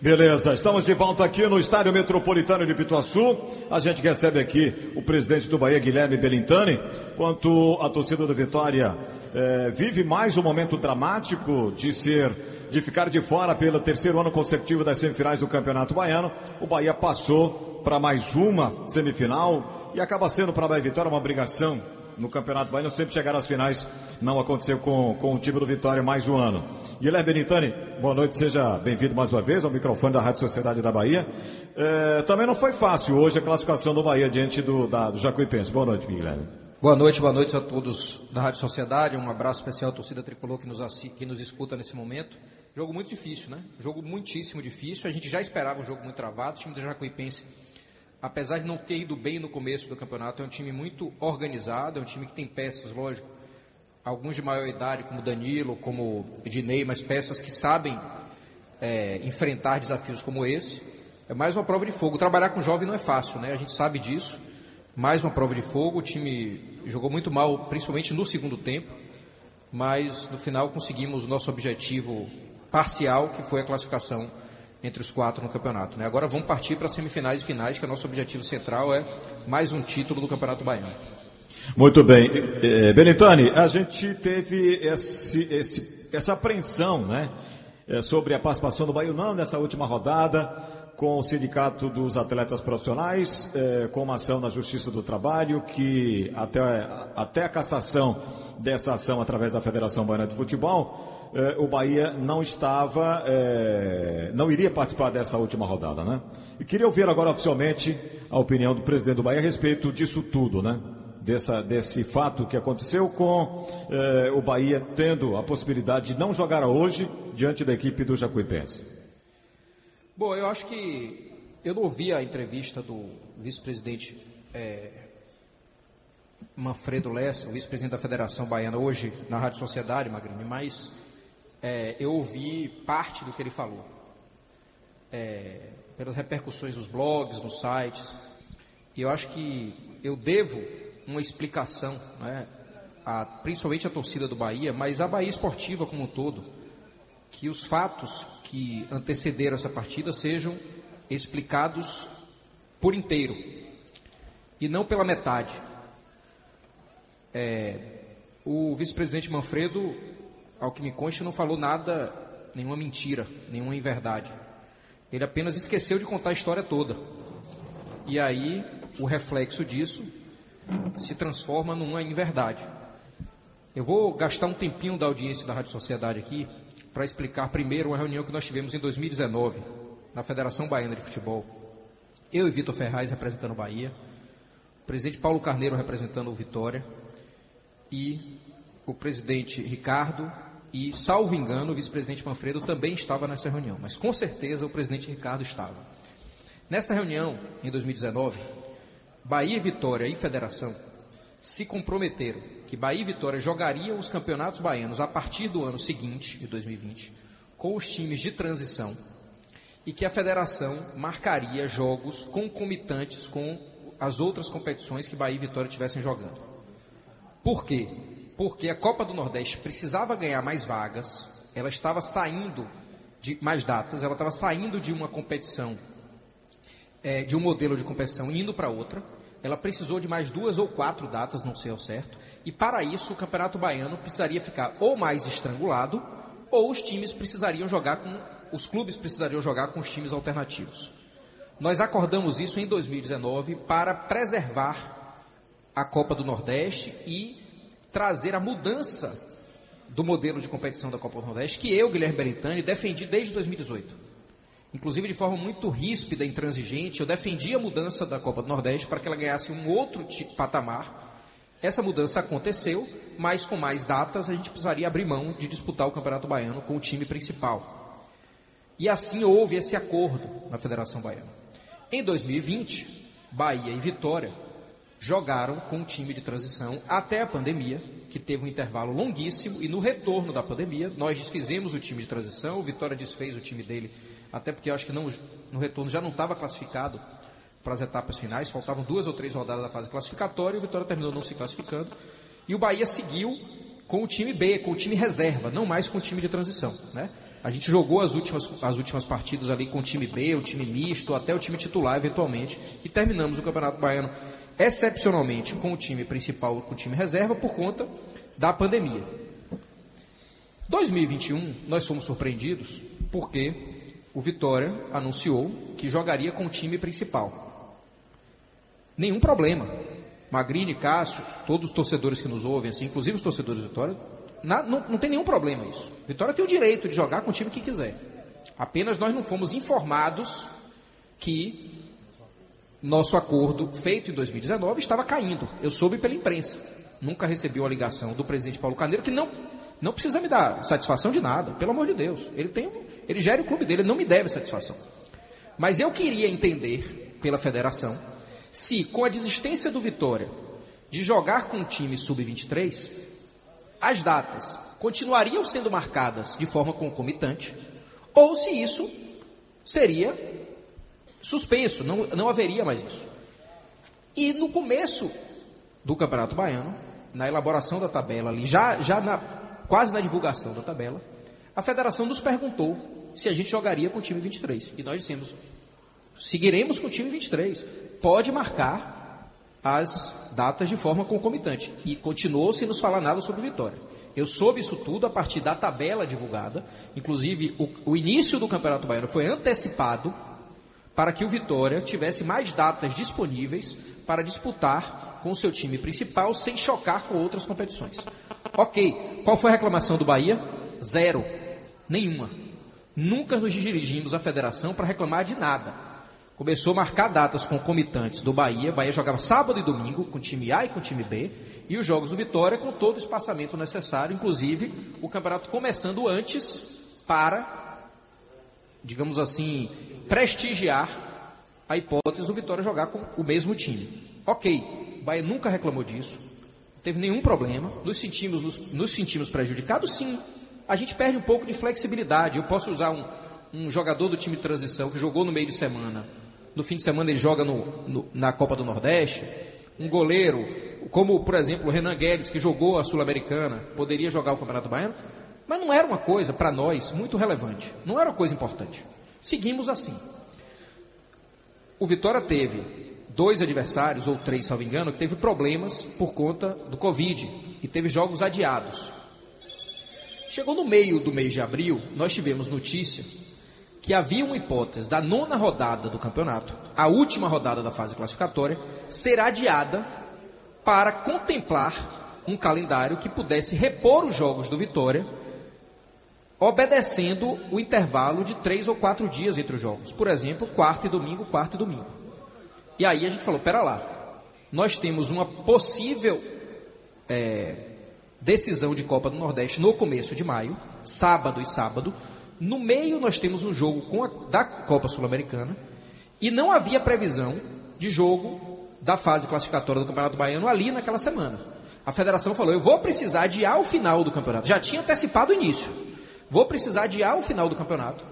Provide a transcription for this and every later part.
Beleza, estamos de volta aqui no Estádio Metropolitano de Pituaçu. A gente recebe aqui o presidente do Bahia, Guilherme Belintani. Quanto a torcida do Vitória eh, vive mais um momento dramático de ser de ficar de fora pelo terceiro ano consecutivo das semifinais do Campeonato Baiano. O Bahia passou para mais uma semifinal e acaba sendo para a Bahia Vitória uma obrigação no Campeonato Baiano sempre chegar às finais. Não aconteceu com, com o time do Vitória mais um ano. Guilherme Benitani, boa noite, seja bem-vindo mais uma vez ao microfone da Rádio Sociedade da Bahia. É, também não foi fácil hoje a classificação do Bahia diante do, da, do Jacuipense. Boa noite, Guilherme. Boa noite, boa noite a todos da Rádio Sociedade. Um abraço especial à torcida tricolor que nos, que nos escuta nesse momento. Jogo muito difícil, né? Jogo muitíssimo difícil. A gente já esperava um jogo muito travado. O time do Jacuipense, apesar de não ter ido bem no começo do campeonato, é um time muito organizado, é um time que tem peças, lógico, alguns de maior idade, como Danilo, como Ednei, mas peças que sabem é, enfrentar desafios como esse. É mais uma prova de fogo. Trabalhar com jovem não é fácil, né? A gente sabe disso. Mais uma prova de fogo. O time jogou muito mal, principalmente no segundo tempo. Mas no final conseguimos o nosso objetivo parcial, que foi a classificação entre os quatro no campeonato. Né? Agora vamos partir para as semifinais e finais, que o nosso objetivo central é mais um título do Campeonato Baiano. Muito bem. Eh, Benitani, a gente teve esse, esse, essa apreensão né, eh, sobre a participação do Baianão nessa última rodada, com o Sindicato dos Atletas Profissionais, eh, com uma ação na Justiça do Trabalho, que até, até a cassação dessa ação através da Federação Baiana de Futebol, eh, o Bahia não estava, eh, não iria participar dessa última rodada, né? E queria ouvir agora oficialmente a opinião do presidente do Bahia a respeito disso tudo, né? Dessa, desse fato que aconteceu com eh, o Bahia tendo a possibilidade de não jogar hoje diante da equipe do Jacuipense? Bom, eu acho que eu não ouvi a entrevista do vice-presidente é, Manfredo Lessa, o vice-presidente da Federação Baiana, hoje na Rádio Sociedade, Magrini, mas é, eu ouvi parte do que ele falou. É, pelas repercussões nos blogs, nos sites. E eu acho que eu devo uma explicação, né, a, principalmente a torcida do Bahia, mas a Bahia esportiva como um todo, que os fatos que antecederam essa partida sejam explicados por inteiro e não pela metade. É, o vice-presidente Manfredo, ao que me consta, não falou nada, nenhuma mentira, nenhuma inverdade. Ele apenas esqueceu de contar a história toda. E aí, o reflexo disso se transforma numa inverdade. Eu vou gastar um tempinho da audiência da Rádio Sociedade aqui para explicar primeiro uma reunião que nós tivemos em 2019 na Federação Baiana de Futebol. Eu e Vitor Ferraz representando Bahia, o presidente Paulo Carneiro representando o Vitória e o presidente Ricardo e, salvo engano, o vice-presidente Manfredo também estava nessa reunião, mas com certeza o presidente Ricardo estava. Nessa reunião, em 2019, Bahia, Vitória e Federação se comprometeram que Bahia e Vitória jogariam os campeonatos baianos a partir do ano seguinte, de 2020, com os times de transição e que a federação marcaria jogos concomitantes com as outras competições que Bahia e Vitória estivessem jogando. Por quê? Porque a Copa do Nordeste precisava ganhar mais vagas, ela estava saindo de mais datas, ela estava saindo de uma competição, é, de um modelo de competição indo para outra ela precisou de mais duas ou quatro datas, não sei ao certo, e para isso o Campeonato Baiano precisaria ficar ou mais estrangulado, ou os times precisariam jogar com, os clubes precisariam jogar com os times alternativos. Nós acordamos isso em 2019 para preservar a Copa do Nordeste e trazer a mudança do modelo de competição da Copa do Nordeste que eu, Guilherme Beritani, defendi desde 2018 inclusive de forma muito ríspida e intransigente, eu defendi a mudança da Copa do Nordeste para que ela ganhasse um outro patamar. Essa mudança aconteceu, mas com mais datas a gente precisaria abrir mão de disputar o Campeonato Baiano com o time principal. E assim houve esse acordo na Federação Baiana. Em 2020, Bahia e Vitória jogaram com o time de transição até a pandemia, que teve um intervalo longuíssimo, e no retorno da pandemia, nós desfizemos o time de transição, o Vitória desfez o time dele até porque eu acho que não, no retorno já não estava classificado para as etapas finais, faltavam duas ou três rodadas da fase classificatória e o Vitória terminou não se classificando. E o Bahia seguiu com o time B, com o time reserva, não mais com o time de transição. Né? A gente jogou as últimas, as últimas partidas ali com o time B, o time misto, até o time titular, eventualmente, e terminamos o Campeonato Baiano excepcionalmente com o time principal, com o time reserva, por conta da pandemia. 2021, nós fomos surpreendidos porque o Vitória anunciou que jogaria com o time principal. Nenhum problema. Magrini, Cássio, todos os torcedores que nos ouvem, assim, inclusive os torcedores do Vitória, na, não, não tem nenhum problema isso. Vitória tem o direito de jogar com o time que quiser. Apenas nós não fomos informados que nosso acordo feito em 2019 estava caindo. Eu soube pela imprensa. Nunca recebi uma ligação do presidente Paulo Carneiro que não, não precisa me dar satisfação de nada, pelo amor de Deus. Ele tem, ele gera o clube dele, ele não me deve satisfação. Mas eu queria entender pela federação se com a desistência do Vitória de jogar com o time sub-23, as datas continuariam sendo marcadas de forma concomitante, ou se isso seria suspenso, não, não haveria mais isso. E no começo do Campeonato Baiano, na elaboração da tabela ali, já, já na, quase na divulgação da tabela, a federação nos perguntou se a gente jogaria com o time 23. E nós dissemos, seguiremos com o time 23. Pode marcar as datas de forma concomitante. E continuou sem nos falar nada sobre Vitória. Eu soube isso tudo a partir da tabela divulgada. Inclusive, o, o início do Campeonato Baiano foi antecipado para que o Vitória tivesse mais datas disponíveis para disputar com o seu time principal sem chocar com outras competições. Ok, qual foi a reclamação do Bahia? Zero. Nenhuma. Nunca nos dirigimos à federação para reclamar de nada. Começou a marcar datas concomitantes do Bahia. O Bahia jogava sábado e domingo com time A e com time B. E os jogos do Vitória com todo o espaçamento necessário, inclusive o campeonato começando antes para, digamos assim, prestigiar a hipótese do Vitória jogar com o mesmo time. Ok, o Bahia nunca reclamou disso, não teve nenhum problema, nos sentimos, nos, nos sentimos prejudicados, sim. A gente perde um pouco de flexibilidade. Eu posso usar um, um jogador do time de transição que jogou no meio de semana no fim de semana ele joga no, no, na Copa do Nordeste. Um goleiro, como por exemplo o Renan Guedes, que jogou a Sul-Americana, poderia jogar o Campeonato Baiano, mas não era uma coisa para nós muito relevante, não era uma coisa importante. Seguimos assim. O Vitória teve dois adversários, ou três, me engano, que teve problemas por conta do Covid e teve jogos adiados. Chegou no meio do mês de abril, nós tivemos notícia que havia uma hipótese da nona rodada do campeonato, a última rodada da fase classificatória, ser adiada para contemplar um calendário que pudesse repor os jogos do Vitória, obedecendo o intervalo de três ou quatro dias entre os jogos. Por exemplo, quarta e domingo, quarta e domingo. E aí a gente falou: pera lá, nós temos uma possível é, decisão de Copa do Nordeste no começo de maio, sábado e sábado no meio nós temos um jogo a, da Copa Sul-Americana e não havia previsão de jogo da fase classificatória do Campeonato Baiano ali naquela semana. A federação falou: eu vou precisar adiar o final do campeonato. Já tinha antecipado o início. Vou precisar adiar o final do campeonato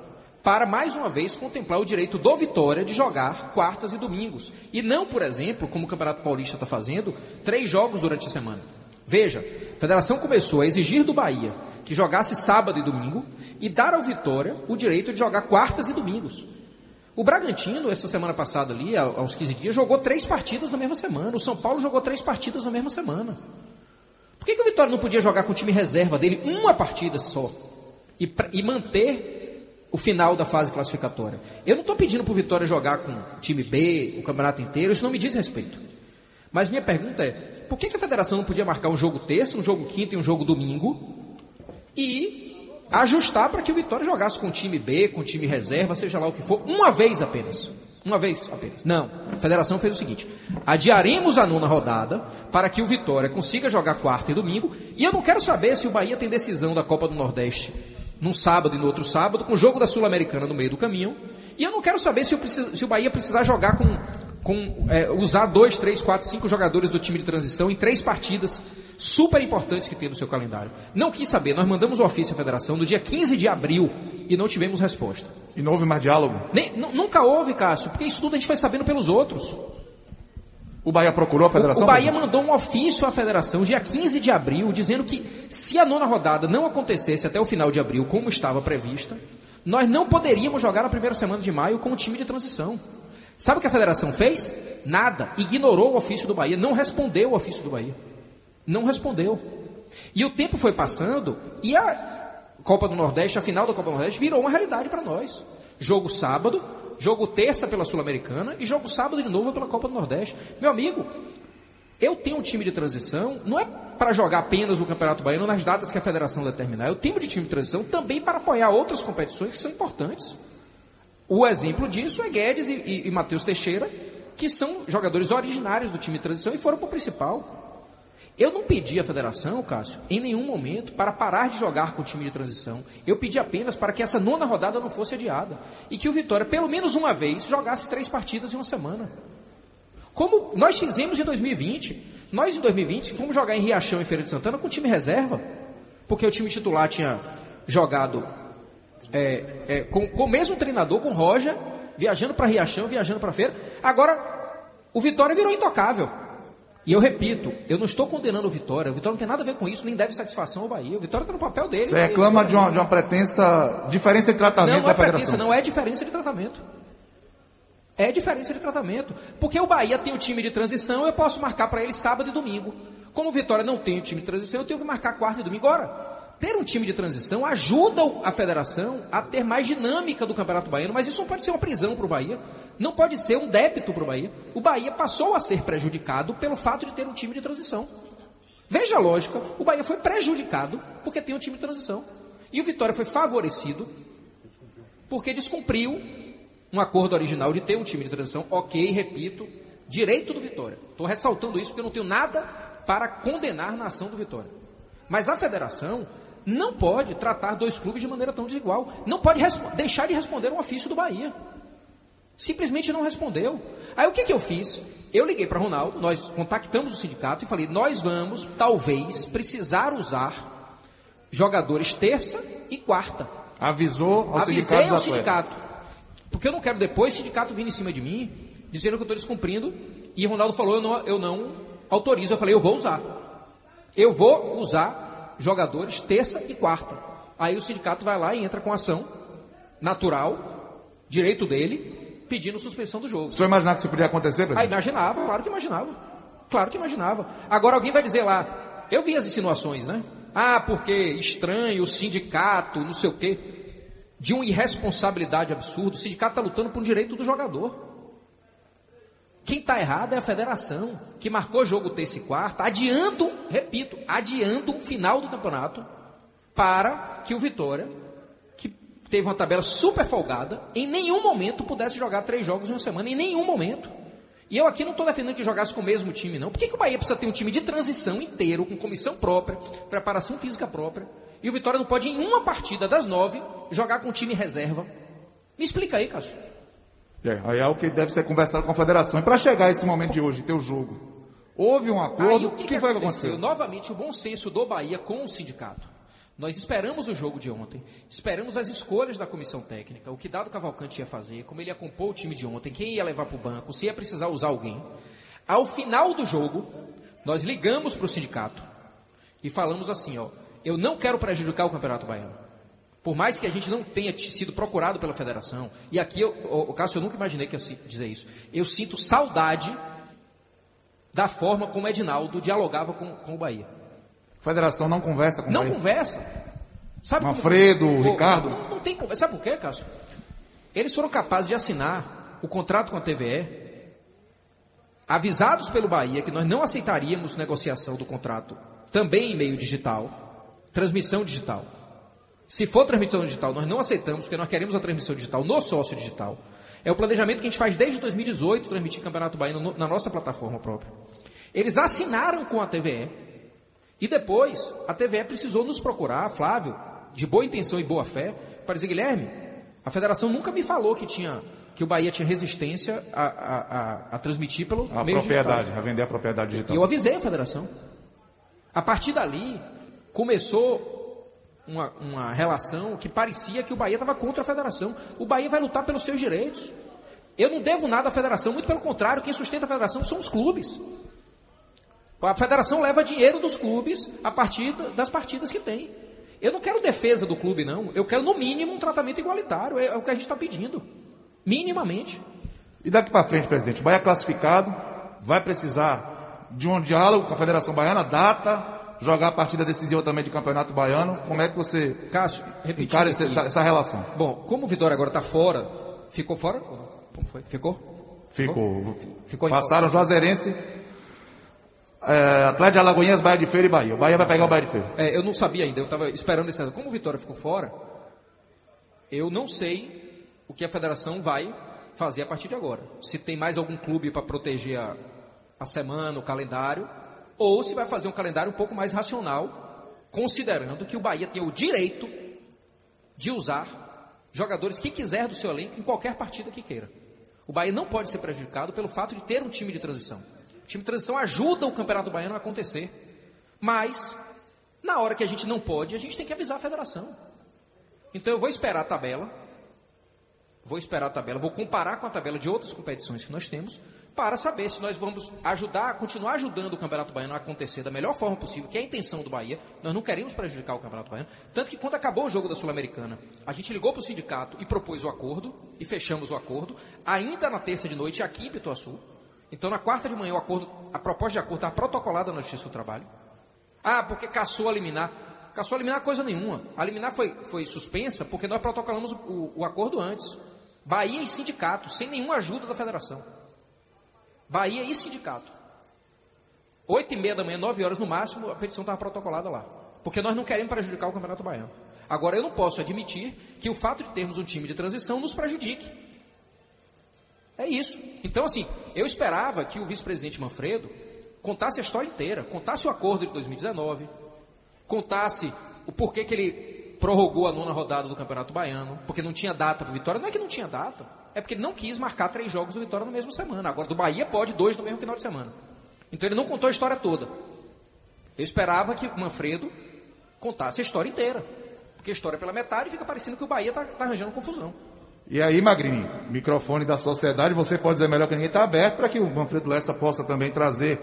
para mais uma vez contemplar o direito do Vitória de jogar quartas e domingos. E não, por exemplo, como o Campeonato Paulista está fazendo, três jogos durante a semana. Veja, a federação começou a exigir do Bahia que jogasse sábado e domingo e dar ao Vitória o direito de jogar quartas e domingos. O Bragantino, essa semana passada ali, aos 15 dias, jogou três partidas na mesma semana. O São Paulo jogou três partidas na mesma semana. Por que, que o Vitória não podia jogar com o time reserva dele uma partida só e, e manter o final da fase classificatória? Eu não estou pedindo para o Vitória jogar com o time B, o campeonato inteiro, isso não me diz respeito. Mas minha pergunta é: por que, a federação não podia marcar um jogo terça, um jogo quinta e um jogo domingo e ajustar para que o Vitória jogasse com o time B, com o time reserva, seja lá o que for, uma vez apenas. Uma vez apenas. Não. A federação fez o seguinte: adiaremos a nona rodada para que o Vitória consiga jogar quarta e domingo. E eu não quero saber se o Bahia tem decisão da Copa do Nordeste num sábado e no outro sábado, com o jogo da Sul-Americana no meio do caminho. E eu não quero saber se, se o Bahia precisar jogar com, com é, usar dois, três, quatro, cinco jogadores do time de transição em três partidas super importantes que tem no seu calendário. Não quis saber, nós mandamos o ofício à federação no dia 15 de abril e não tivemos resposta. E não houve mais diálogo? Nem, nunca houve, Cássio, porque isso tudo a gente foi sabendo pelos outros. O Bahia procurou a federação? O, o Bahia mandou um ofício à federação dia 15 de abril, dizendo que se a nona rodada não acontecesse até o final de abril, como estava prevista, nós não poderíamos jogar na primeira semana de maio com o time de transição. Sabe o que a federação fez? Nada. Ignorou o ofício do Bahia, não respondeu o ofício do Bahia. Não respondeu. E o tempo foi passando e a Copa do Nordeste, a final da Copa do Nordeste, virou uma realidade para nós. Jogo sábado, jogo terça pela Sul-Americana e jogo sábado de novo pela Copa do Nordeste. Meu amigo, eu tenho um time de transição, não é para jogar apenas o Campeonato Baiano nas datas que a federação determinar. Eu tenho de time de transição também para apoiar outras competições que são importantes. O exemplo disso é Guedes e, e, e Matheus Teixeira, que são jogadores originários do time de transição e foram para o principal. Eu não pedi à federação, Cássio, em nenhum momento, para parar de jogar com o time de transição. Eu pedi apenas para que essa nona rodada não fosse adiada. E que o Vitória, pelo menos uma vez, jogasse três partidas em uma semana. Como nós fizemos em 2020. Nós, em 2020, fomos jogar em Riachão e Feira de Santana com time reserva. Porque o time titular tinha jogado é, é, com, com o mesmo treinador, com Roja, viajando para Riachão, viajando para Feira. Agora, o Vitória virou intocável. E eu repito, eu não estou condenando o Vitória. O Vitória não tem nada a ver com isso, nem deve satisfação ao Bahia. O Vitória está no papel dele. Você reclama de uma, de uma pretensa diferença de tratamento não, da não é pretensa, não é diferença de tratamento. É diferença de tratamento. Porque o Bahia tem o time de transição, eu posso marcar para ele sábado e domingo. Como o Vitória não tem o time de transição, eu tenho que marcar quarta e domingo. Agora, ter um time de transição ajuda a federação a ter mais dinâmica do Campeonato Baiano, mas isso não pode ser uma prisão para o Bahia, não pode ser um débito para o Bahia. O Bahia passou a ser prejudicado pelo fato de ter um time de transição. Veja a lógica, o Bahia foi prejudicado porque tem um time de transição. E o Vitória foi favorecido porque descumpriu um acordo original de ter um time de transição. Ok, repito, direito do Vitória. Estou ressaltando isso porque eu não tenho nada para condenar na ação do Vitória. Mas a federação não pode tratar dois clubes de maneira tão desigual. Não pode deixar de responder um ofício do Bahia. Simplesmente não respondeu. Aí o que, que eu fiz? Eu liguei para Ronaldo, nós contactamos o sindicato e falei: nós vamos, talvez, precisar usar jogadores terça e quarta. Avisou ao Avisei sindicato ao sindicato. Porque eu não quero depois o sindicato vir em cima de mim, dizendo que eu estou descumprindo. E Ronaldo falou: eu não, eu não autorizo. Eu falei: eu vou usar. Eu vou usar jogadores terça e quarta. Aí o sindicato vai lá e entra com ação natural, direito dele, pedindo suspensão do jogo. O senhor imaginava que isso podia acontecer, presidente? Ah, imaginava, claro que imaginava. Claro que imaginava. Agora alguém vai dizer lá, eu vi as insinuações, né? Ah, porque estranho, o sindicato, não sei o quê. De uma irresponsabilidade absurda. O sindicato está lutando por um direito do jogador. Quem está errado é a federação, que marcou jogo terça e quarta, adiando, repito, adiando o final do campeonato para que o Vitória, que teve uma tabela super folgada, em nenhum momento pudesse jogar três jogos em uma semana, em nenhum momento. E eu aqui não estou defendendo que jogasse com o mesmo time, não. Por que, que o Bahia precisa ter um time de transição inteiro, com comissão própria, preparação física própria, e o Vitória não pode, em uma partida das nove, jogar com o time reserva? Me explica aí, Cássio. É, aí é o que deve ser conversado com a federação. E para chegar a esse momento de hoje, ter o jogo, houve um acordo, o que, que, que foi acontecer? Novamente, o bom senso do Bahia com o sindicato. Nós esperamos o jogo de ontem, esperamos as escolhas da comissão técnica, o que Dado Cavalcante ia fazer, como ele ia compor o time de ontem, quem ia levar para o banco, se ia precisar usar alguém. Ao final do jogo, nós ligamos para o sindicato e falamos assim, ó, eu não quero prejudicar o Campeonato Baiano. Por mais que a gente não tenha sido procurado pela federação, e aqui, eu, o, Cássio, eu nunca imaginei que ia dizer isso, eu sinto saudade da forma como Edinaldo dialogava com, com o Bahia. A federação não conversa com o Bahia? Não conversa. Sabe Manfredo, como, Ricardo? Não, não tem conversa. Sabe por quê, Cássio? Eles foram capazes de assinar o contrato com a TVE, avisados pelo Bahia que nós não aceitaríamos negociação do contrato também em meio digital, transmissão digital. Se for transmissão digital, nós não aceitamos, porque nós queremos a transmissão digital no sócio digital. É o planejamento que a gente faz desde 2018, transmitir Campeonato Baiano no, na nossa plataforma própria. Eles assinaram com a TVE, e depois a TVE precisou nos procurar, Flávio, de boa intenção e boa fé, para dizer, Guilherme, a federação nunca me falou que tinha que o Bahia tinha resistência a, a, a, a transmitir pelo a meio propriedade, digital. a vender a propriedade digital. Eu avisei a federação. A partir dali, começou uma, uma relação que parecia que o Bahia estava contra a federação. O Bahia vai lutar pelos seus direitos. Eu não devo nada à federação, muito pelo contrário, quem sustenta a federação são os clubes. A federação leva dinheiro dos clubes a partir das partidas que tem. Eu não quero defesa do clube, não. Eu quero, no mínimo, um tratamento igualitário. É, é o que a gente está pedindo. Minimamente. E daqui para frente, presidente, o Bahia classificado, vai precisar de um diálogo com a Federação Baiana, data, jogar a partida decisiva também de Campeonato Baiano. Como é que você Cássio, encara essa, essa, relação? Bom, como o Vitória agora está fora, ficou fora? Como foi? Ficou? Ficou. Ficou Passaram Juazeirense é, Atlético de Alagoinhas, Bahia de Feira e Bahia. O Bahia vai pegar o Bahia de Feira. É, eu não sabia ainda, eu estava esperando esse Como o Vitória ficou fora, eu não sei o que a federação vai fazer a partir de agora. Se tem mais algum clube para proteger a, a semana, o calendário, ou se vai fazer um calendário um pouco mais racional, considerando que o Bahia tem o direito de usar jogadores que quiser do seu elenco em qualquer partida que queira. O Bahia não pode ser prejudicado pelo fato de ter um time de transição. O time de transição ajuda o Campeonato Baiano a acontecer. Mas, na hora que a gente não pode, a gente tem que avisar a federação. Então eu vou esperar a tabela, vou esperar a tabela, vou comparar com a tabela de outras competições que nós temos, para saber se nós vamos ajudar, continuar ajudando o Campeonato Baiano a acontecer da melhor forma possível, que é a intenção do Bahia. Nós não queremos prejudicar o Campeonato Baiano. Tanto que quando acabou o jogo da Sul-Americana, a gente ligou para o sindicato e propôs o acordo, e fechamos o acordo, ainda na terça de noite aqui em Pituaçu. Então, na quarta de manhã, o acordo, a proposta de acordo está protocolada na Justiça do Trabalho. Ah, porque caçou a liminar. Caçou a liminar coisa nenhuma. A liminar foi, foi suspensa porque nós protocolamos o, o acordo antes. Bahia e sindicato, sem nenhuma ajuda da federação. Bahia e sindicato. Oito e meia da manhã, nove horas no máximo, a petição estava protocolada lá. Porque nós não queremos prejudicar o Campeonato Baiano. Agora, eu não posso admitir que o fato de termos um time de transição nos prejudique. É isso. Então, assim, eu esperava que o vice-presidente Manfredo contasse a história inteira, contasse o acordo de 2019, contasse o porquê que ele prorrogou a nona rodada do Campeonato Baiano, porque não tinha data do Vitória. Não é que não tinha data, é porque ele não quis marcar três jogos do Vitória na mesma semana. Agora, do Bahia pode dois no mesmo final de semana. Então, ele não contou a história toda. Eu esperava que Manfredo contasse a história inteira. Porque a história é pela metade fica parecendo que o Bahia está tá arranjando confusão. E aí, Magrinho, microfone da sociedade, você pode dizer melhor que ninguém está aberto para que o Manfredo Lessa possa também trazer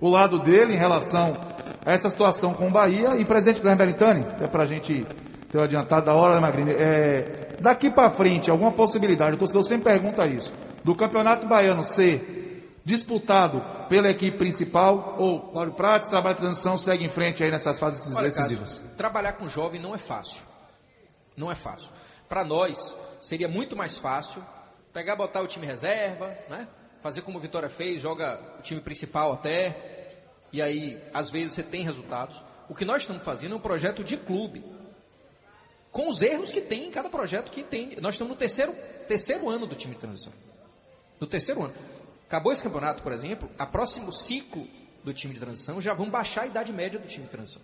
o lado dele em relação a essa situação com o Bahia. E presidente Guilherme Belintani, é para a gente o adiantado da hora, né, Magrinho? É, daqui para frente, alguma possibilidade, o torcedor sempre pergunta isso, do Campeonato Baiano ser disputado pela equipe principal ou Cláudio Prates, trabalho de transição, segue em frente aí nessas fases Olha, decisivas? Cássio, trabalhar com jovem não é fácil. Não é fácil. Para nós, seria muito mais fácil pegar, botar o time reserva, né? Fazer como o Vitória fez, joga o time principal até, e aí às vezes você tem resultados. O que nós estamos fazendo é um projeto de clube, com os erros que tem em cada projeto que tem. Nós estamos no terceiro, terceiro ano do time de transição. No terceiro ano. Acabou esse campeonato, por exemplo, a próximo ciclo do time de transição já vão baixar a idade média do time de transição.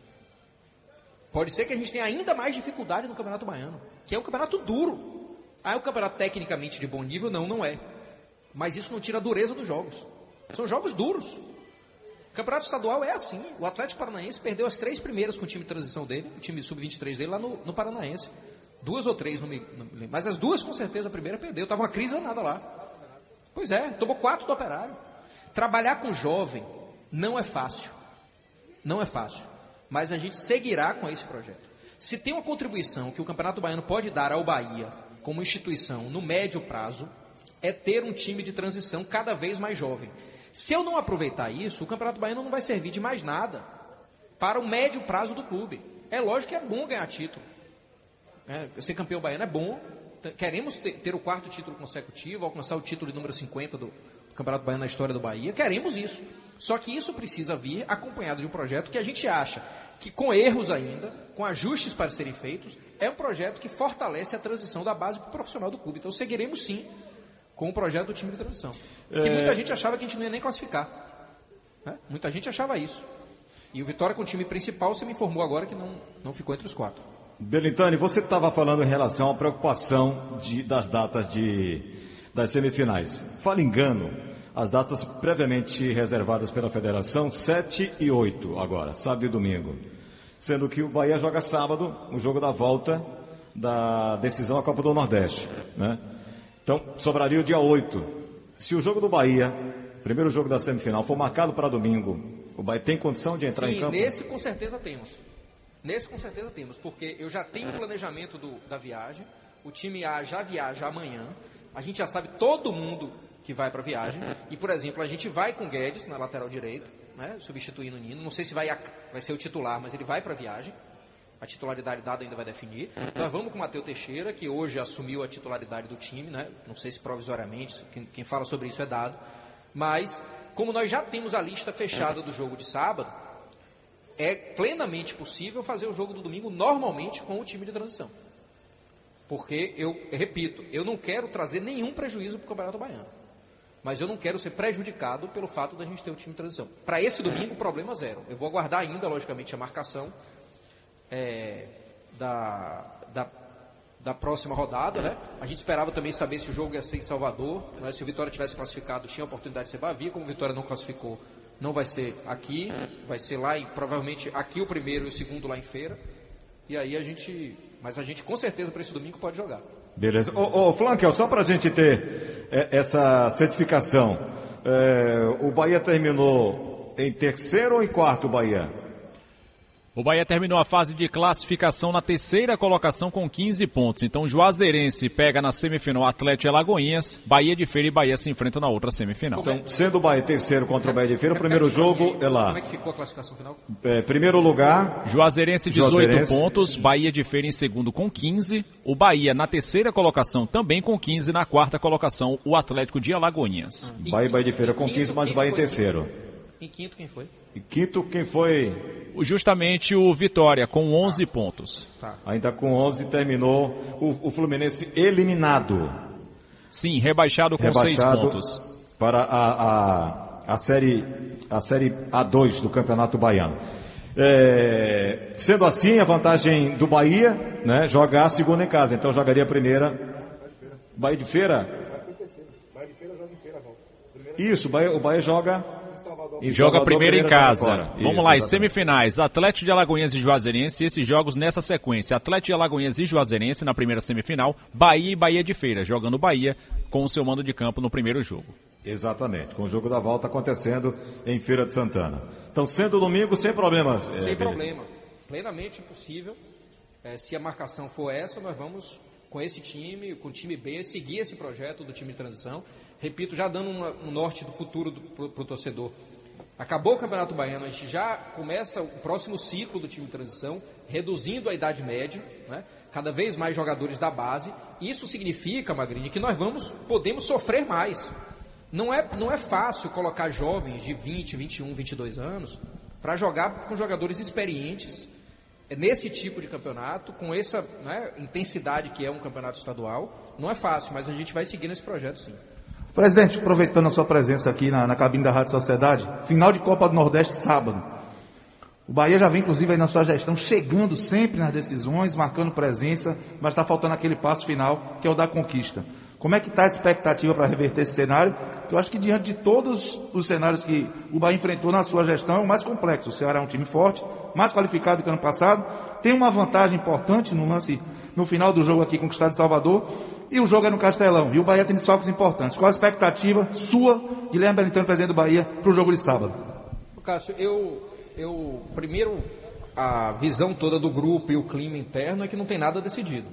Pode ser que a gente tenha ainda mais dificuldade no Campeonato Baiano, que é um campeonato duro. Ah, é um campeonato tecnicamente de bom nível? Não, não é. Mas isso não tira a dureza dos jogos. São jogos duros. Campeonato estadual é assim. O Atlético Paranaense perdeu as três primeiras com o time de transição dele, o time sub-23 dele lá no, no, Paranaense. Duas ou três, não me, não me Mas as duas, com certeza, a primeira perdeu. Estava uma crise nada lá. Pois é, tomou quatro do operário. Trabalhar com jovem não é fácil. Não é fácil. Mas a gente seguirá com esse projeto. Se tem uma contribuição que o Campeonato Baiano pode dar ao Bahia como instituição no médio prazo é ter um time de transição cada vez mais jovem. Se eu não aproveitar isso, o Campeonato Baiano não vai servir de mais nada para o médio prazo do clube. É lógico que é bom ganhar título. É, ser campeão baiano é bom. Queremos ter, ter, o quarto título consecutivo, alcançar o título de número 50 do, do Campeonato Baiano na história do Bahia. Queremos isso. Só que isso precisa vir acompanhado de um projeto que a gente acha que, com erros ainda, com ajustes para serem feitos, é um projeto que fortalece a transição da base para o profissional do clube. Então seguiremos sim com o projeto do time de transição. É... Que muita gente achava que a gente não ia nem classificar. Né? Muita gente achava isso. E o Vitória com o time principal, você me informou agora que não, não ficou entre os quatro. Belintani, você estava falando em relação à preocupação de, das datas de, das semifinais. Fala engano, as datas previamente reservadas pela federação, 7 e 8 agora, sábado e domingo sendo que o Bahia joga sábado, o jogo da volta da decisão da Copa do Nordeste, né? Então, sobraria o dia 8. Se o jogo do Bahia, primeiro jogo da semifinal, for marcado para domingo, o Bahia tem condição de entrar Sim, em campo? nesse com certeza temos. Nesse com certeza temos, porque eu já tenho o planejamento do, da viagem, o time A já viaja amanhã, a gente já sabe todo mundo que vai para a viagem, e por exemplo, a gente vai com Guedes na lateral direita, né, substituindo o Nino, não sei se vai, vai ser o titular, mas ele vai para a viagem, a titularidade dada ainda vai definir. Nós vamos com o Matheus Teixeira, que hoje assumiu a titularidade do time, né? não sei se provisoriamente, quem, fala sobre isso é dado. Mas, como nós já temos a lista fechada do jogo de sábado, é plenamente possível fazer o jogo do domingo normalmente com o time de transição. Porque, eu repito, eu não quero trazer nenhum prejuízo para o Campeonato Baiano. Mas eu não quero ser prejudicado pelo fato da gente ter o time de transição. Para esse domingo, problema zero. Eu vou aguardar ainda, logicamente, a marcação é, da, da, da, próxima rodada, né? A gente esperava também saber se o jogo ia ser em Salvador, né? se o Vitória tivesse classificado, tinha a oportunidade de ser Bavi, como o Vitória não classificou, não vai ser aqui, vai ser lá e provavelmente aqui o primeiro e o segundo lá em feira. E aí a gente, mas a gente com certeza para esse domingo pode jogar. Beleza. Ô, ô Flankel, só para a gente ter é, essa certificação, é, o Bahia terminou em terceiro ou em quarto, Bahia? O Bahia terminou a fase de classificação na terceira colocação com 15 pontos. Então, Juazeirense pega na semifinal Atlético e Alagoinhas, Bahia de Feira e Bahia se enfrentam na outra semifinal. Então, sendo o Bahia terceiro contra o Bahia de Feira, o primeiro jogo é lá. Como é que ficou a classificação final? É, primeiro lugar. Juazeirense 18 Juazeirense. pontos, Bahia de Feira em segundo com 15. O Bahia na terceira colocação também com 15. Na quarta colocação, o Atlético de Alagoinhas. Ah, Bahia e Bahia de Feira com 15, mas Bahia em terceiro. Em quinto, quem foi? Em quinto, quem foi? Justamente o Vitória, com 11 pontos. Tá. Ainda com 11 terminou o, o, Fluminense eliminado. Sim, rebaixado com rebaixado 6 pontos. Para a, a, a, série, a série A2 do Campeonato Baiano. É, sendo assim, a vantagem do Bahia, né, jogar a segunda em casa. Então jogaria a primeira. Bahia de Feira? Isso, o Bahia joga e joga primeiro em casa. Vamos Isso, lá, as semifinais. Atlético de Alagoinhas e Juazeirense. Esses jogos nessa sequência. Atlético de Alagoinhas e Juazeirense na primeira semifinal. Bahia e Bahia de Feira, jogando Bahia com o seu mando de campo no primeiro jogo. Exatamente, com o jogo da volta acontecendo em Feira de Santana. Então, sendo domingo, sem problemas. Sem é, problema. Plenamente impossível. É, se a marcação for essa, nós vamos com esse time, com o time B, seguir esse projeto do time de transição. Repito, já dando uma, um norte do futuro para o torcedor. Acabou o Campeonato Baiano, a gente já começa o próximo ciclo do time de transição, reduzindo a idade média, né? cada vez mais jogadores da base. Isso significa, Magrini, que nós vamos, podemos sofrer mais. Não é, não é fácil colocar jovens de 20, 21, 22 anos para jogar com jogadores experientes nesse tipo de campeonato, com essa né, intensidade que é um campeonato estadual. Não é fácil, mas a gente vai seguir nesse projeto sim. Presidente, aproveitando a sua presença aqui na, na cabine da Rádio Sociedade, final de Copa do Nordeste sábado. O Bahia já vem, inclusive, aí na sua gestão, chegando sempre nas decisões, marcando presença, mas está faltando aquele passo final, que é o da conquista. Como é que está a expectativa para reverter esse cenário? Eu acho que diante de todos os cenários que o Bahia enfrentou na sua gestão, é o mais complexo. O Ceará é um time forte, mais qualificado do que ano passado, tem uma vantagem importante no lance, no final do jogo aqui conquistado em Salvador, e o jogo é no Castelão. E o Bahia tem desfalques importantes. Qual a expectativa sua, Guilherme Belintano, presidente do Bahia, para o jogo de sábado? Cássio, eu, eu, primeiro, a visão toda do grupo e o clima interno é que não tem nada decidido.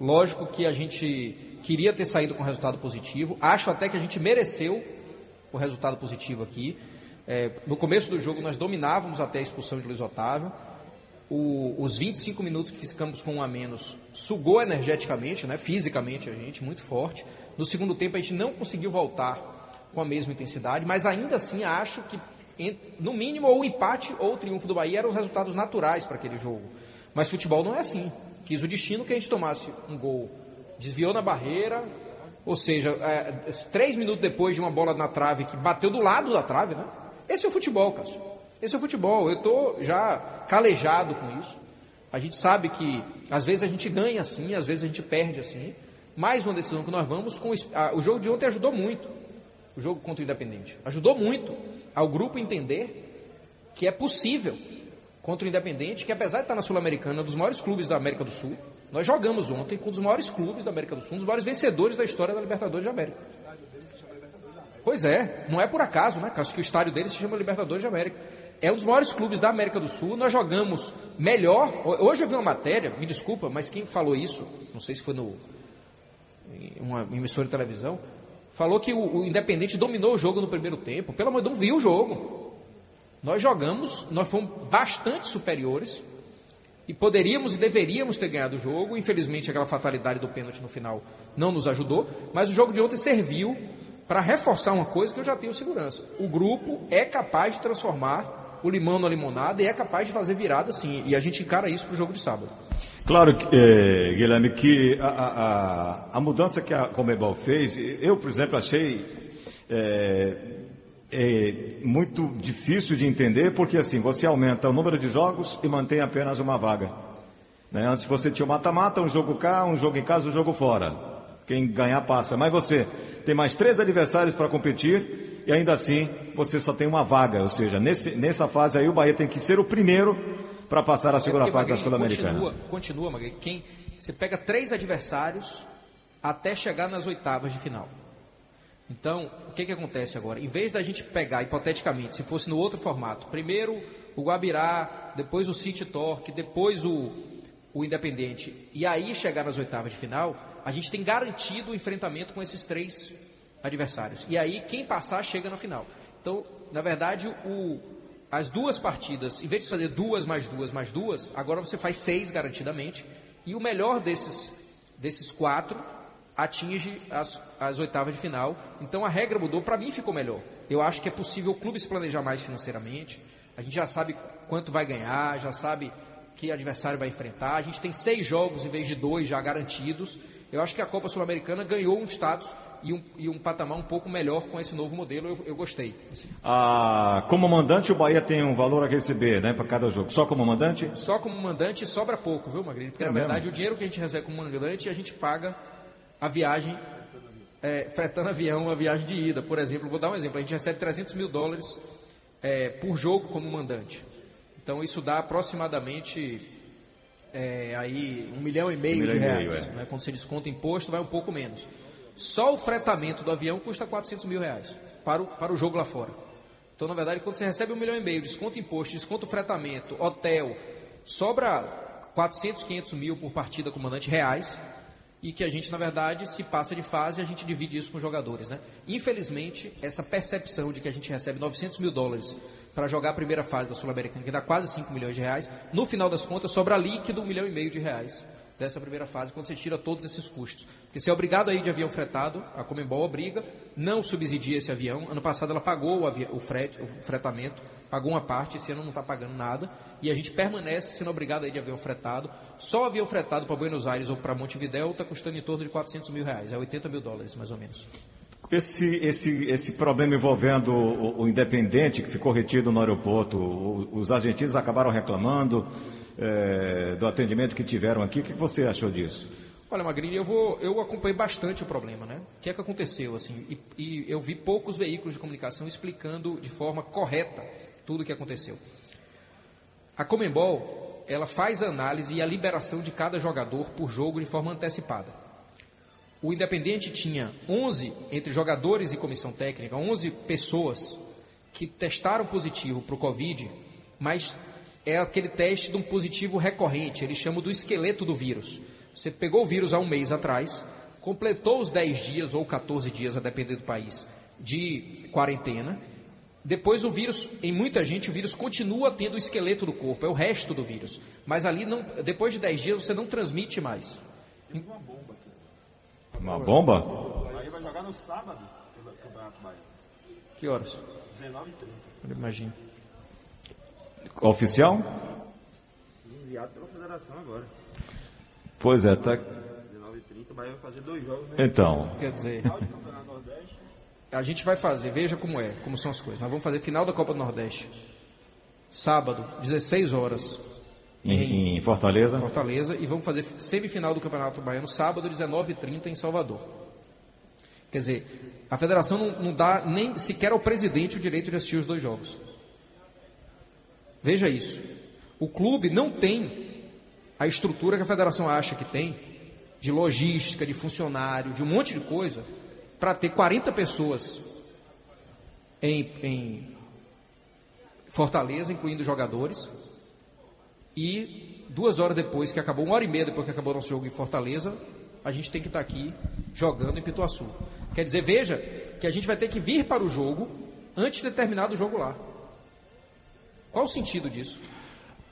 Lógico que a gente queria ter saído com resultado positivo. Acho até que a gente mereceu o resultado positivo aqui. É, no começo do jogo nós dominávamos até a expulsão de Luiz Otávio o, os 25 minutos que ficamos com um a menos sugou energeticamente, né, fisicamente a gente, muito forte. No segundo tempo a gente não conseguiu voltar com a mesma intensidade, mas ainda assim acho que, no mínimo, ou o empate ou o triunfo do Bahia eram os resultados naturais para aquele jogo. Mas futebol não é assim. Quis o destino que a gente tomasse um gol. Desviou na barreira, ou seja, é, três minutos depois de uma bola na trave que bateu do lado da trave, né? Esse é o futebol, Cássio. Esse é o futebol. Eu estou já calejado com isso. A gente sabe que às vezes a gente ganha assim, às vezes a gente perde assim. Mais uma decisão que nós vamos com. o jogo de ontem ajudou muito. O jogo contra o Independente. Ajudou muito ao grupo entender que é possível contra o Independente, que apesar de estar na Sul-Americana, um dos maiores clubes da América do Sul, Nós jogamos ontem com um dos maiores clubes da América do Sul, um dos maiores vencedores da história da Libertadores de América. Pois é, não é por acaso, né? Caso que o estádio deles se chama Libertadores de América. É um dos maiores clubes da América do Sul. Nós jogamos melhor. Hoje eu vi uma matéria, me desculpa, mas quem falou isso, não sei se foi no uma emissora de televisão, falou que o, o Independente dominou o jogo no primeiro tempo. Pelo amor de Deus, não viu o jogo. Nós jogamos, nós fomos bastante superiores e poderíamos e deveríamos ter ganhado o jogo. Infelizmente, aquela fatalidade do pênalti no final não nos ajudou, mas o jogo de ontem serviu para reforçar uma coisa que eu já tenho segurança. O grupo é capaz de transformar o limão na limonada e é capaz de fazer virada sim. E a gente encara isso para o jogo de sábado. Claro, eh, Guilherme, que a, a, a, mudança que a Comebol fez, eu, por exemplo, achei é, é, muito difícil de entender, porque assim, você aumenta o número de jogos e mantém apenas uma vaga. Né? Antes você tinha o mata-mata, um jogo cá, um jogo em casa, um jogo fora. Quem ganhar passa. Mas você tem mais três adversários para competir e ainda assim você só tem uma vaga. Ou seja, nesse, nessa fase aí o Bahia tem que ser o primeiro para passar a segunda é fase da Sul-Americana. Continua, continua Magrinho. Quem, você pega três adversários até chegar nas oitavas de final. Então, o que, que acontece agora? Em vez da gente pegar, hipoteticamente, se fosse no outro formato, primeiro o Guabirá, depois o City Torque, depois o, o Independente, e aí chegar nas oitavas de final, a gente tem garantido o enfrentamento com esses três adversários. E aí, quem passar, chega na final. Então, na verdade, o, as duas partidas, em vez de fazer duas mais duas mais duas, agora você faz seis garantidamente, e o melhor desses, desses quatro atinge as, as oitavas de final. Então a regra mudou, para mim ficou melhor. Eu acho que é possível o clube se planejar mais financeiramente. A gente já sabe quanto vai ganhar, já sabe que adversário vai enfrentar. A gente tem seis jogos em vez de dois já garantidos. Eu acho que a Copa Sul-Americana ganhou um status e um, e um, patamar um pouco melhor com esse novo modelo. Eu, eu gostei. Assim. Ah, como mandante, o Bahia tem um valor a receber, né, para cada jogo. Só como mandante? Só como mandante sobra pouco, viu, Magrinho? Porque é na mesmo? verdade o dinheiro que a gente recebe como mandante a gente paga a viagem, é, fretando avião, a viagem de ida. Por exemplo, vou dar um exemplo: a gente recebe 300 mil dólares é, por jogo como mandante. Então isso dá aproximadamente é, aí um milhão e meio um de reais. Meio, é. né? Quando você desconta imposto, vai um pouco menos. Só o fretamento do avião custa 400 mil reais para o, para o jogo lá fora. Então, na verdade, quando você recebe um milhão e meio, desconta imposto, desconta o fretamento, hotel, sobra 400, 500 mil por partida comandante reais e que a gente, na verdade, se passa de fase, a gente divide isso com os jogadores. Né? Infelizmente, essa percepção de que a gente recebe 900 mil dólares para jogar a primeira fase da Sul-Americana, que dá quase 5 milhões de reais, no final das contas sobra líquido 1 milhão e meio de reais dessa primeira fase, quando você tira todos esses custos. Porque você é obrigado a ir de avião fretado, a Comembol obriga, não subsidia esse avião. Ano passado ela pagou o, avi... o, frete, o fretamento, pagou uma parte, esse ano não está pagando nada. E a gente permanece sendo obrigado a ir de avião fretado. Só o avião fretado para Buenos Aires ou para Montevidéu está custando em torno de 400 mil reais, é 80 mil dólares mais ou menos. Esse, esse, esse problema envolvendo o, o Independente, que ficou retido no aeroporto, o, os argentinos acabaram reclamando é, do atendimento que tiveram aqui, o que você achou disso? Olha, Magrini, eu, vou, eu acompanhei bastante o problema, né? O que é que aconteceu, assim? E, e eu vi poucos veículos de comunicação explicando de forma correta tudo o que aconteceu. A Comembol, ela faz a análise e a liberação de cada jogador por jogo de forma antecipada. O Independente tinha 11, entre jogadores e comissão técnica, 11 pessoas que testaram positivo para o Covid, mas é aquele teste de um positivo recorrente, eles chamam do esqueleto do vírus. Você pegou o vírus há um mês atrás, completou os 10 dias ou 14 dias, a depender do país, de quarentena, depois o vírus, em muita gente, o vírus continua tendo o esqueleto do corpo, é o resto do vírus. Mas ali, não, depois de 10 dias, você não transmite mais. Tem uma bomba aqui. Uma bomba? Aí vai jogar no sábado, Campeonato Bahia. Que horas? 19h30. Imagina. Oficial? Enviado pela federação agora. Pois é, tá. 19h30, o Bahia vai fazer dois jogos. Né? Então. Quer dizer. A gente vai fazer, veja como é, como são as coisas. Nós vamos fazer final da Copa do Nordeste. Sábado, 16 horas. Em, em Fortaleza? Fortaleza. E vamos fazer semifinal do Campeonato Baiano, sábado, 19h30, em Salvador. Quer dizer, a federação não, não dá nem sequer ao presidente o direito de assistir os dois jogos. Veja isso. O clube não tem a estrutura que a federação acha que tem, de logística, de funcionário, de um monte de coisa, para ter 40 pessoas em, em Fortaleza, incluindo jogadores, e duas horas depois que acabou, uma hora e meia depois que acabou nosso jogo em Fortaleza, a gente tem que estar aqui jogando em Pituaçu. Quer dizer, veja que a gente vai ter que vir para o jogo antes de terminar o jogo lá. Qual o sentido disso?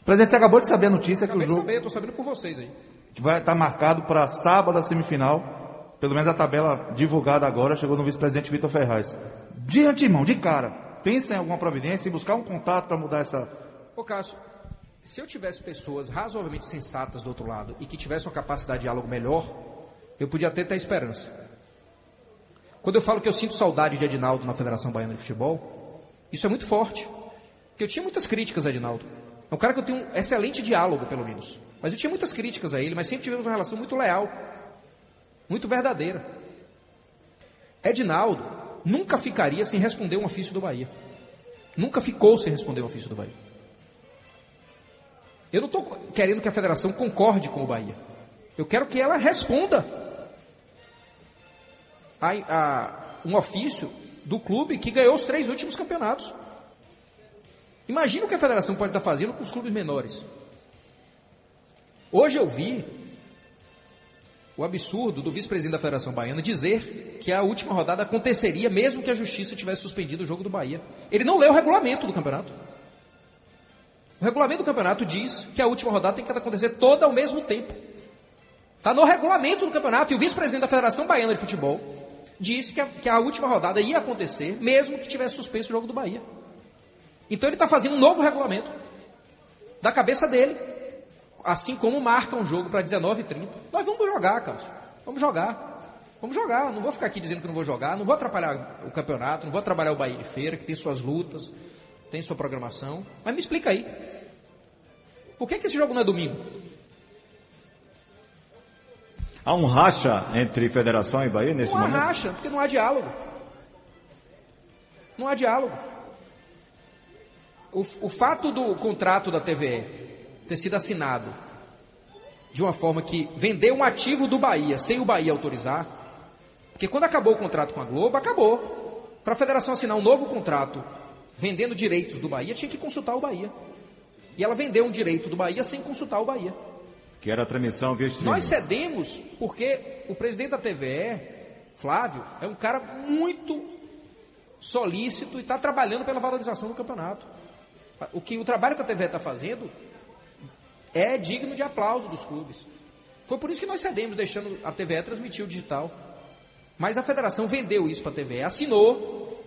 Presidente, você acabou de saber a notícia Acabei que o de jogo saber, estou sabendo por vocês aí. vai estar marcado para sábado a semifinal. Pelo menos a tabela divulgada agora chegou no vice-presidente Vitor Ferraz. De antemão, de cara, pensa em alguma providência e buscar um contato para mudar essa. Ô Cássio, se eu tivesse pessoas razoavelmente sensatas do outro lado e que tivessem uma capacidade de diálogo melhor, eu podia até ter esperança. Quando eu falo que eu sinto saudade de Edinaldo na Federação Baiana de Futebol, isso é muito forte. Porque eu tinha muitas críticas a Edinaldo. É um cara que eu tenho um excelente diálogo, pelo menos. Mas eu tinha muitas críticas a ele, mas sempre tivemos uma relação muito leal, muito verdadeira. Edinaldo nunca ficaria sem responder um ofício do Bahia. Nunca ficou sem responder um ofício do Bahia. Eu não estou querendo que a federação concorde com o Bahia. Eu quero que ela responda a, a um ofício do clube que ganhou os três últimos campeonatos. Imagina o que a federação pode estar fazendo com os clubes menores. Hoje eu vi o absurdo do vice-presidente da Federação Baiana dizer que a última rodada aconteceria mesmo que a justiça tivesse suspendido o jogo do Bahia. Ele não leu o regulamento do campeonato. O regulamento do campeonato diz que a última rodada tem que acontecer toda ao mesmo tempo. Está no regulamento do campeonato e o vice-presidente da Federação Baiana de Futebol disse que a, que a última rodada ia acontecer mesmo que tivesse suspenso o jogo do Bahia. Então ele está fazendo um novo regulamento da cabeça dele. Assim como marca um jogo para 19h30. Nós vamos jogar, Carlos. Vamos jogar. Vamos jogar. Não vou ficar aqui dizendo que não vou jogar. Não vou atrapalhar o campeonato. Não vou atrapalhar o Bahia de Feira, que tem suas lutas, tem sua programação. Mas me explica aí. Por que, que esse jogo não é domingo? Há um racha entre Federação e Bahia nesse não há momento? racha, porque não há diálogo. Não há diálogo. O, o fato do contrato da TVE ter sido assinado de uma forma que vendeu um ativo do Bahia sem o Bahia autorizar, porque quando acabou o contrato com a Globo, acabou. Para a federação assinar um novo contrato vendendo direitos do Bahia, tinha que consultar o Bahia. E ela vendeu um direito do Bahia sem consultar o Bahia. Que era a transmissão via streaming. Nós cedemos porque o presidente da TVE, Flávio, é um cara muito solícito e está trabalhando pela valorização do campeonato. O que o trabalho que a TVE está fazendo é digno de aplauso dos clubes. Foi por isso que nós cedemos, deixando a TVE transmitir o digital. Mas a federação vendeu isso para a TVE, assinou.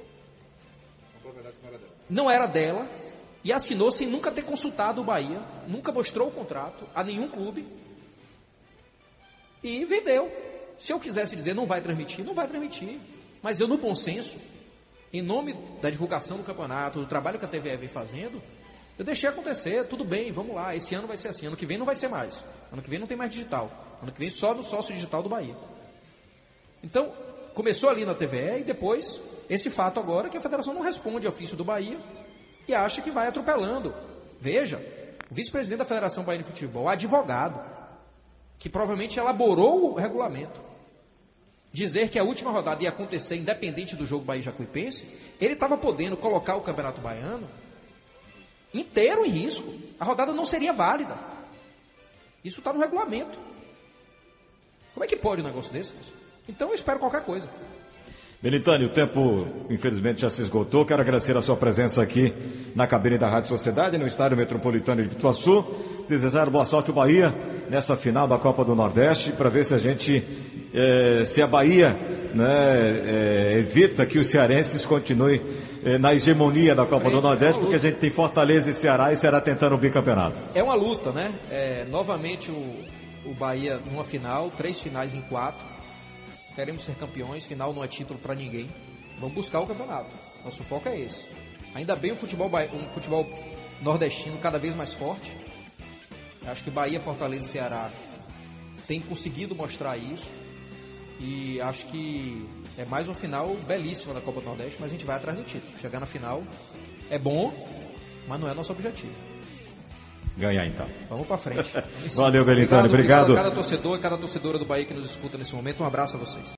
Não era dela. E assinou sem nunca ter consultado o Bahia, nunca mostrou o contrato a nenhum clube. E vendeu. Se eu quisesse dizer não vai transmitir, não vai transmitir. Mas eu, no bom senso, em nome da divulgação do campeonato, do trabalho que a TVE vem fazendo, eu deixei acontecer, tudo bem, vamos lá, esse ano vai ser assim, ano que vem não vai ser mais. Ano que vem não tem mais digital. Ano que vem só no sócio digital do Bahia. Então, começou ali na TVE e depois, esse fato agora que a federação não responde ao ofício do Bahia e acha que vai atropelando. Veja, o vice-presidente da Federação Baiana de Futebol, advogado, que provavelmente elaborou o regulamento, dizer que a última rodada ia acontecer independente do jogo Bahia Jacuipense, ele estava podendo colocar o Campeonato Baiano inteiro em risco. A rodada não seria válida. Isso está no regulamento. Como é que pode um negócio desse? Então eu espero qualquer coisa. Belitani, o tempo infelizmente já se esgotou. Quero agradecer a sua presença aqui na cabine da Rádio Sociedade, no Estádio Metropolitano de Pituaçu. Desejar boa sorte ao Bahia nessa final da Copa do Nordeste, para ver se a gente, eh, se a Bahia né, eh, evita que os cearenses continuem eh, na hegemonia da Copa do Nordeste, porque a gente tem Fortaleza e Ceará e Ceará tentando o bicampeonato. É uma luta, né? É, novamente o, o Bahia numa final, três finais em quatro. Queremos ser campeões, final não é título para ninguém. Vamos buscar o campeonato. Nosso foco é esse. Ainda bem o futebol, um futebol nordestino cada vez mais forte. Acho que Bahia, Fortaleza e Ceará têm conseguido mostrar isso. E acho que é mais uma final belíssima da Copa do Nordeste, mas a gente vai atrás do título. Chegar na final é bom, mas não é nosso objetivo. ganhar então. Vamos pra frente. Valeu, Belintani, obrigado. Obrigado a cada torcedor e cada torcedora do Bahia que nos escuta nesse momento. Um abraço a vocês.